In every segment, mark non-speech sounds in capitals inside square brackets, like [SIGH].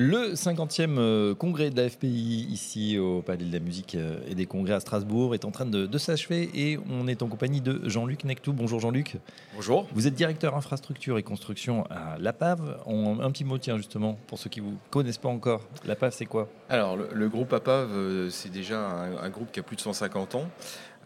Le 50e euh, congrès de la FPI ici au Palais de la Musique euh, et des Congrès à Strasbourg est en train de, s'achever et on est en compagnie de Jean-Luc Nectou. Bonjour Jean-Luc. Bonjour. Vous êtes directeur infrastructure et construction à l'APAV. un petit mot tiens justement pour ceux qui ne vous connaissent pas encore. L'APAV c'est quoi? Alors le, groupe APAV euh, c'est déjà un, groupe qui a plus de 150 ans.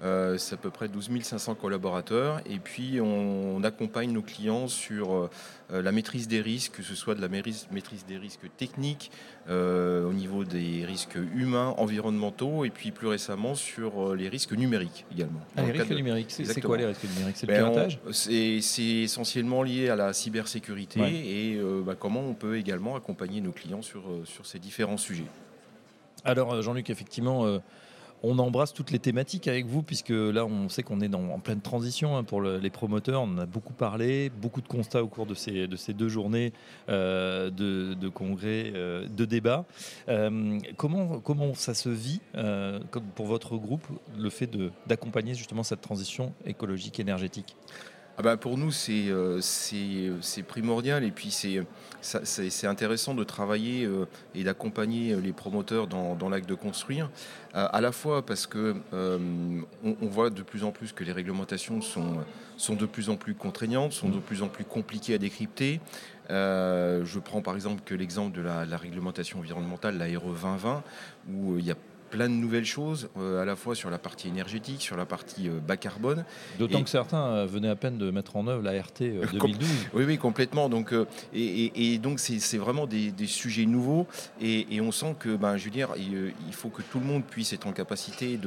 Euh, c'est à peu près 12 500 collaborateurs. Et puis, on, accompagne nos clients sur euh, la maîtrise des risques, que ce soit de la maîtrise, des risques techniques, euh, au niveau des risques humains, environnementaux, et puis plus récemment sur les risques numériques également. Ah, les risques numériques, c'est quoi les risques numériques? C'est le ben, piratage C'est essentiellement lié à la cybersécurité et bah, comment on peut également accompagner nos clients sur, sur ces différents sujets. Alors, Jean-Luc, effectivement, on embrasse toutes les thématiques avec vous, puisque là, on sait qu'on est en pleine transition hein, pour les promoteurs. On a beaucoup parlé, beaucoup de constats au cours de ces, de ces deux journées euh, de, congrès, euh, de débats. Euh, comment, comment ça se vit pour votre groupe, le fait d'accompagner justement cette transition écologique énergétique? Ah bah, pour nous, euh, c'est primordial. Et puis c'est intéressant de travailler euh, et d'accompagner les promoteurs dans, dans l'acte de construire, à la fois parce que euh, on, voit de plus en plus que les réglementations sont, sont de plus en plus contraignantes, sont de plus en plus compliquées à décrypter. je prends par exemple que l'exemple de la, la, réglementation environnementale, la RE 2020, où il y a plein de nouvelles choses, euh, à la fois sur la partie énergétique, sur la partie euh, bas carbone. D'autant que certains euh, venaient à peine de mettre en œuvre la RT 2012. [LAUGHS] oui, oui, complètement. Donc, et, donc, c'est vraiment des, sujets nouveaux. Et, on sent que, ben, je veux dire, il, faut que tout le monde puisse être en capacité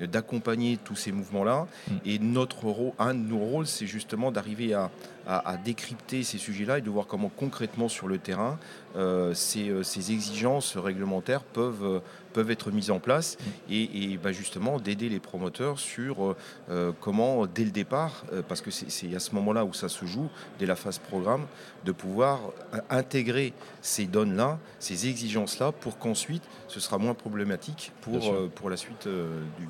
d'accompagner tous ces mouvements-là. Mm. Et notre rôle, un de nos rôles, c'est justement d'arriver à, à, décrypter ces sujets-là et de voir comment concrètement sur le terrain euh, ces, ces, exigences réglementaires peuvent, peuvent être mises en place et, bah, justement d'aider les promoteurs sur euh, comment, dès le départ, euh, parce que c'est à ce moment-là où ça se joue, dès la phase programme, de pouvoir intégrer ces donnes-là, ces exigences-là, pour qu'ensuite ce sera moins problématique pour, pour la suite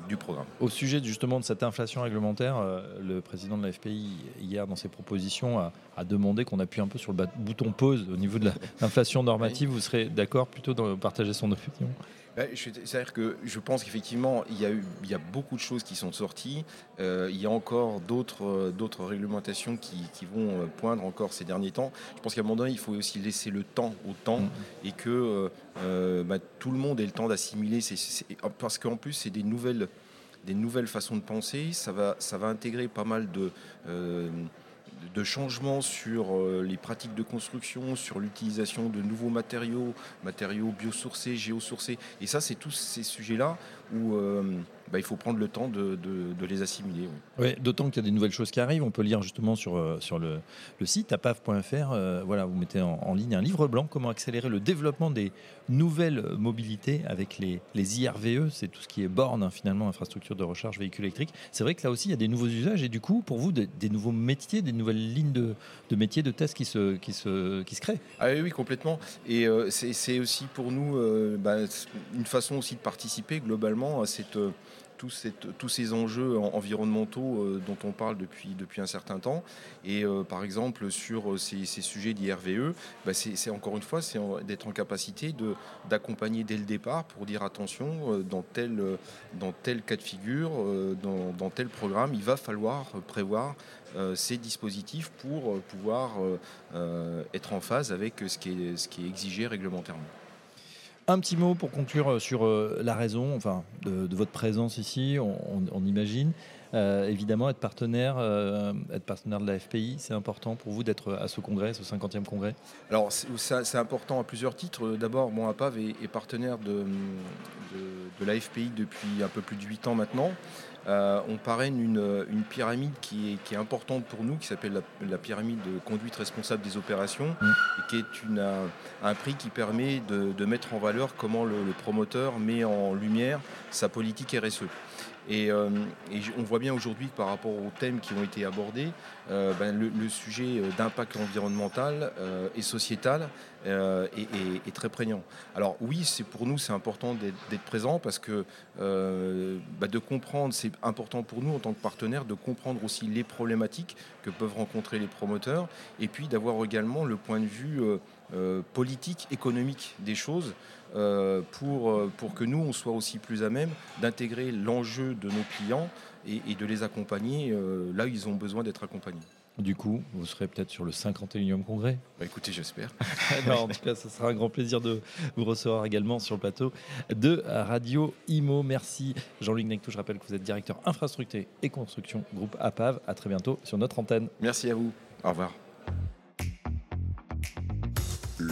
du, programme. Au sujet justement de cette inflation réglementaire, le président de la FPI, hier, dans ses propositions, a, a demandé qu'on appuie un peu sur le bouton pause au niveau de [LAUGHS] l'inflation normative. Vous serez d'accord plutôt de partager son opinion? Bah, c'est-à-dire que je pense qu'effectivement, il y, a il y a beaucoup de choses qui sont sorties. Euh, il y a encore d'autres, euh, d'autres réglementations qui, vont euh, poindre encore ces derniers temps. Je pense qu'à un moment donné, il faut aussi laisser le temps au temps mm-hmm. et que bah, tout le monde ait le temps d'assimiler. parce qu'en plus, c'est des nouvelles, des nouvelles façons de penser. Ça va, ça va intégrer pas mal de de changements sur euh, les pratiques de construction, sur l'utilisation de nouveaux matériaux, matériaux biosourcés, géosourcés. Et ça, c'est tous ces sujets-là où euh, bah, il faut prendre le temps de, les assimiler. Oui. D'autant qu'il y a des nouvelles choses qui arrivent. On peut lire justement sur, euh, sur le, site apaf.fr. Euh, voilà, vous mettez en, ligne un livre blanc comment accélérer le développement des nouvelles mobilités avec les, les IRVE. C'est tout ce qui est borne, hein, finalement, infrastructure de recharge véhicule électrique. C'est vrai que là aussi, il y a des nouveaux usages et du coup, pour vous, des, nouveaux métiers, des nouvelles lignes de, de métiers, de tests qui se, qui se, qui se créent. Ah oui, complètement. Et c'est aussi pour nous bah, une façon aussi de participer globalement à cette tous, ces enjeux environnementaux euh, dont on parle depuis, un certain temps. Et euh, par exemple, sur euh, ces, sujets d'IRVE, bah, c'est encore une fois, d'être en capacité d'accompagner dès le départ pour dire attention, dans tel, cas de figure, dans, tel programme, il va falloir prévoir ces dispositifs pour pouvoir être en phase avec ce qui est exigé réglementairement. Un petit mot pour conclure euh, sur euh, la raison de, votre présence ici, on, imagine. Euh, évidemment, être partenaire, être partenaire de la FPI, c'est important pour vous d'être à ce congrès, ce 50e congrès? Alors, c'est important à plusieurs titres. D'abord, mon APAV est, partenaire de, de, la FPI depuis un peu plus de 8 ans maintenant. Euh, on parraine une, pyramide qui est, importante pour nous, qui s'appelle la, pyramide de conduite responsable des opérations, mm. et qui est un, prix qui permet de, mettre en valeur comment le, promoteur met en lumière sa politique RSE. Et, on voit bien aujourd'hui que par rapport aux thèmes qui ont été abordés, ben, le, sujet d'impact environnemental et sociétal est, très prégnant. Alors oui, c'est pour nous c'est important d'être présent parce que ben, de comprendre, c'est important pour nous en tant que partenaire de comprendre aussi les problématiques que peuvent rencontrer les promoteurs et puis d'avoir également le point de vue euh, politique, économique des choses euh, pour, euh, pour que nous, on soit aussi plus à même d'intégrer l'enjeu de nos clients et, de les accompagner là où ils ont besoin d'être accompagnés. Du coup, vous serez peut-être sur le 51e congrès bah Écoutez, j'espère. [LAUGHS] en tout cas, ce sera un grand plaisir de vous recevoir également sur le plateau de Radio Imo. Merci Jean-Luc Nectou. Je rappelle que vous êtes directeur infrastructure et construction groupe APAV. À très bientôt sur notre antenne. Merci à vous. Au revoir